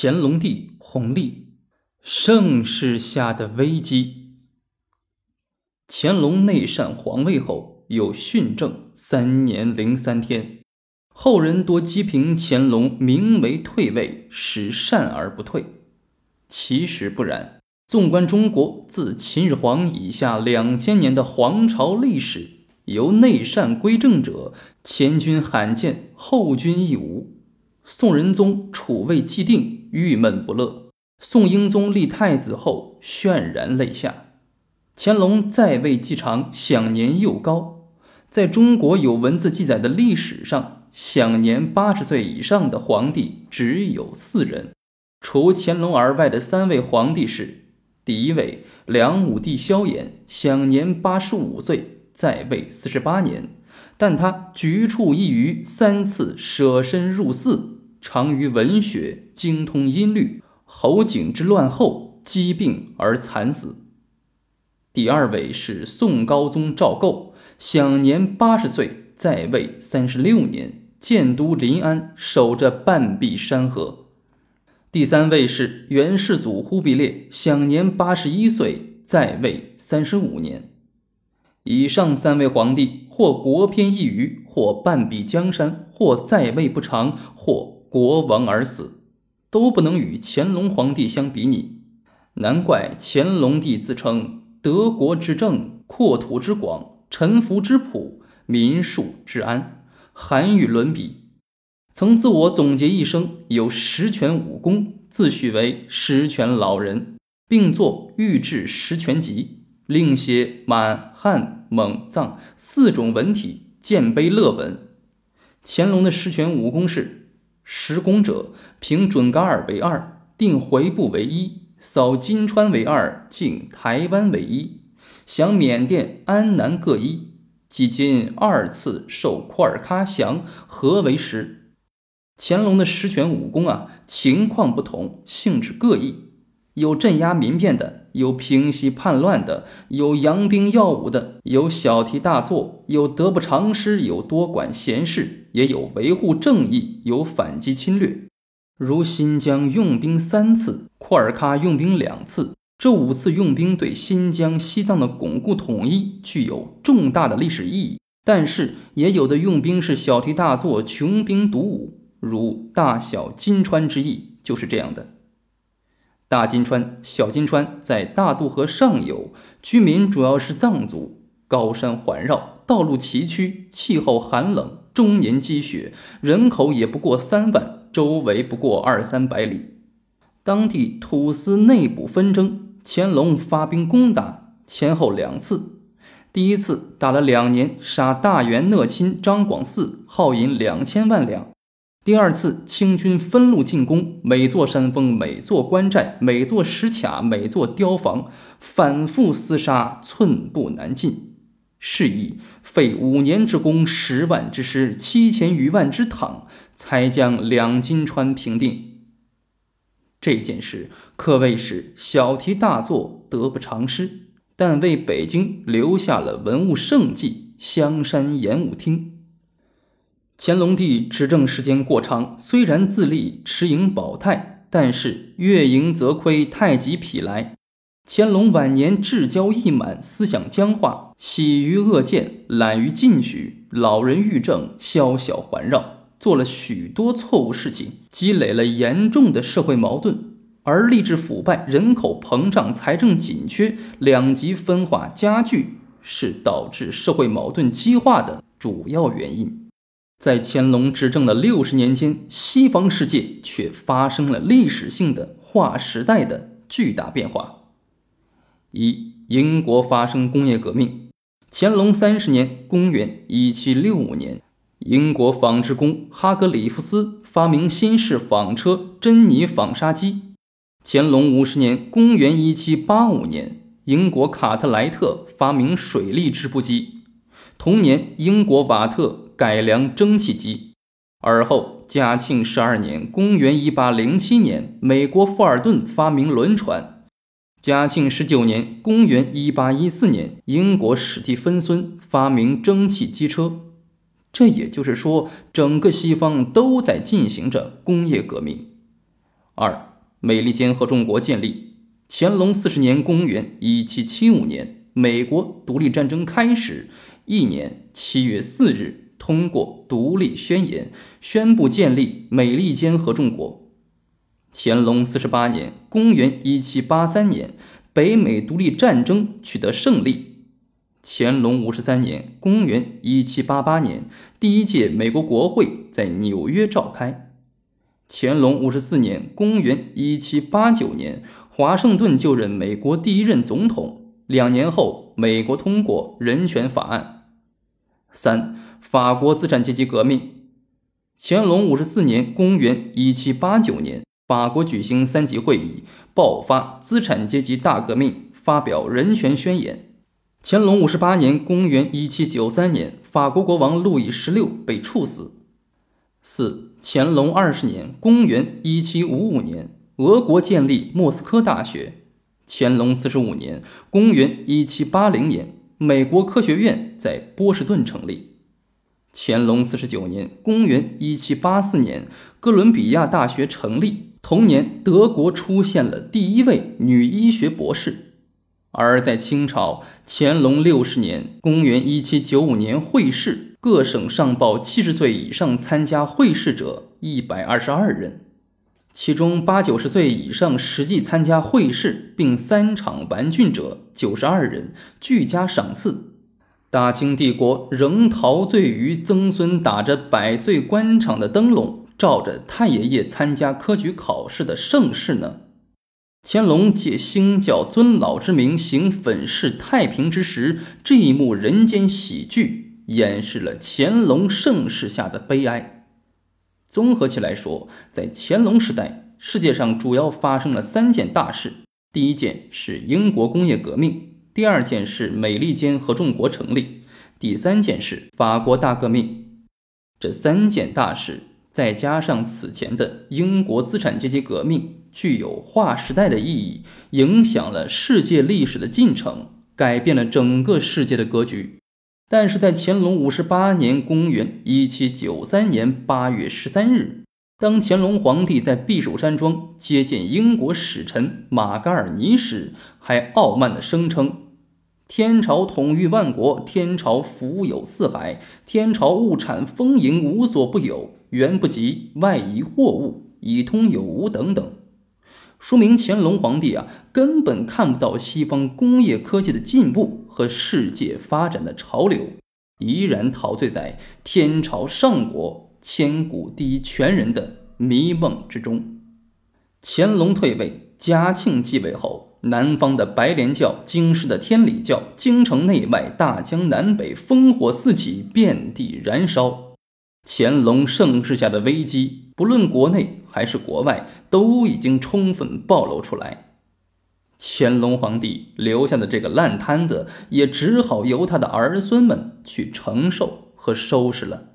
乾隆帝弘历，盛世下的危机。乾隆内禅皇位后，又训政三年零三天，后人多讥评乾隆名为退位，使善而不退。其实不然。纵观中国自秦始皇以下两千年的皇朝历史，由内禅归正者，前军罕见，后军亦无。宋仁宗储位既定，郁闷不乐；宋英宗立太子后，泫然泪下。乾隆在位既长，享年又高，在中国有文字记载的历史上，享年八十岁以上的皇帝只有四人。除乾隆而外的三位皇帝是：第一位梁武帝萧衍，享年八十五岁，在位四十八年，但他局处一隅，三次舍身入寺。长于文学，精通音律。侯景之乱后，疾病而惨死。第二位是宋高宗赵构，享年八十岁，在位三十六年，建都临安，守着半壁山河。第三位是元世祖忽必烈，享年八十一岁，在位三十五年。以上三位皇帝，或国偏一隅，或半壁江山，或在位不长，或。国亡而死，都不能与乾隆皇帝相比拟。难怪乾隆帝自称德国之政、扩土之广、臣服之朴、民庶之安，韩愈伦比。曾自我总结一生有十全武功，自诩为十全老人，并作《御制十全集》，另写满、汉、蒙、藏四种文体，建碑乐文。乾隆的十全武功是。十功者，平准噶尔为二，定回部为一，扫金川为二，靖台湾为一，降缅甸、安南各一，几今二次受库尔喀降，合为十。乾隆的十全武功啊，情况不同，性质各异，有镇压民变的。有平息叛乱的，有扬兵耀武的，有小题大做，有得不偿失，有多管闲事，也有维护正义，有反击侵略。如新疆用兵三次，库尔喀用兵两次，这五次用兵对新疆、西藏的巩固统一具有重大的历史意义。但是，也有的用兵是小题大做，穷兵黩武，如大小金川之役就是这样的。大金川、小金川在大渡河上游，居民主要是藏族。高山环绕，道路崎岖，气候寒冷，终年积雪，人口也不过三万，周围不过二三百里。当地土司内部纷争，乾隆发兵攻打，前后两次。第一次打了两年，杀大元讷亲张广嗣，耗银两千万两。第二次清军分路进攻，每座山峰、每座关寨、每座石卡、每座碉房，反复厮杀，寸步难进。是以费五年之功，十万之师，七千余万之镗，才将两金川平定。这件事可谓是小题大做，得不偿失，但为北京留下了文物圣迹——香山演武厅。乾隆帝执政时间过长，虽然自立持盈保泰，但是月盈则亏，太极匹来。乾隆晚年志骄意满，思想僵化，喜于恶见，懒于进取，老人欲政，宵小环绕，做了许多错误事情，积累了严重的社会矛盾，而吏治腐败、人口膨胀、财政紧缺、两极分化加剧，是导致社会矛盾激化的主要原因。在乾隆执政的六十年间，西方世界却发生了历史性的划时代的巨大变化。一、英国发生工业革命。乾隆三十年（公元1765年），英国纺织工哈格里夫斯发明新式纺车珍妮纺纱机。乾隆五十年（公元1785年），英国卡特莱特发明水力织布机。同年，英国瓦特。改良蒸汽机，而后嘉庆十二年（公元一八零七年），美国富尔顿发明轮船；嘉庆十九年（公元一八一四年），英国史蒂芬孙发明蒸汽机车。这也就是说，整个西方都在进行着工业革命。二、美利坚合众国建立。乾隆四十年（公元1775年），美国独立战争开始一年七月四日，通过独立宣言，宣布建立美利坚合众国。乾隆四十八年（公元1783年），北美独立战争取得胜利。乾隆五十三年（公元1788年），第一届美国国会在纽约召开。乾隆五十四年（公元1789年），华盛顿就任美国第一任总统。两年后，美国通过人权法案。三、法国资产阶级革命。乾隆五十四年（公元1789年）。法国举行三级会议，爆发资产阶级大革命，发表人权宣言。乾隆五十八年（公元1793年），法国国王路易十六被处死。四、乾隆二十年（公元1755年），俄国建立莫斯科大学。乾隆四十五年（公元1780年），美国科学院在波士顿成立。乾隆四十九年（公元1784年），哥伦比亚大学成立。同年，德国出现了第一位女医学博士。而在清朝乾隆六十年（公元1795年）会试，各省上报七十岁以上参加会试者一百二十二人，其中八九十岁以上实际参加会试并三场完竣者九十二人，俱加赏赐。大清帝国仍陶醉于曾孙打着百岁官场的灯笼。照着太爷爷参加科举考试的盛世呢，乾隆借兴教尊老之名行粉饰太平之时，这一幕人间喜剧掩饰了乾隆盛世下的悲哀。综合起来说，在乾隆时代，世界上主要发生了三件大事：第一件是英国工业革命，第二件是美利坚合众国成立，第三件是法国大革命。这三件大事。再加上此前的英国资产阶级革命，具有划时代的意义，影响了世界历史的进程，改变了整个世界的格局。但是在乾隆五十八年（公元1793年）八月十三日，当乾隆皇帝在避暑山庄接见英国使臣马嘎尔尼时，还傲慢地声称。天朝统御万国，天朝福有四海，天朝物产丰盈，无所不有，远不及外夷货物，以通有无等等。说明乾隆皇帝啊，根本看不到西方工业科技的进步和世界发展的潮流，依然陶醉在天朝上国、千古第一权人的迷梦之中。乾隆退位，嘉庆继位后。南方的白莲教，京师的天理教，京城内外，大江南北，烽火四起，遍地燃烧。乾隆盛世下的危机，不论国内还是国外，都已经充分暴露出来。乾隆皇帝留下的这个烂摊子，也只好由他的儿孙们去承受和收拾了。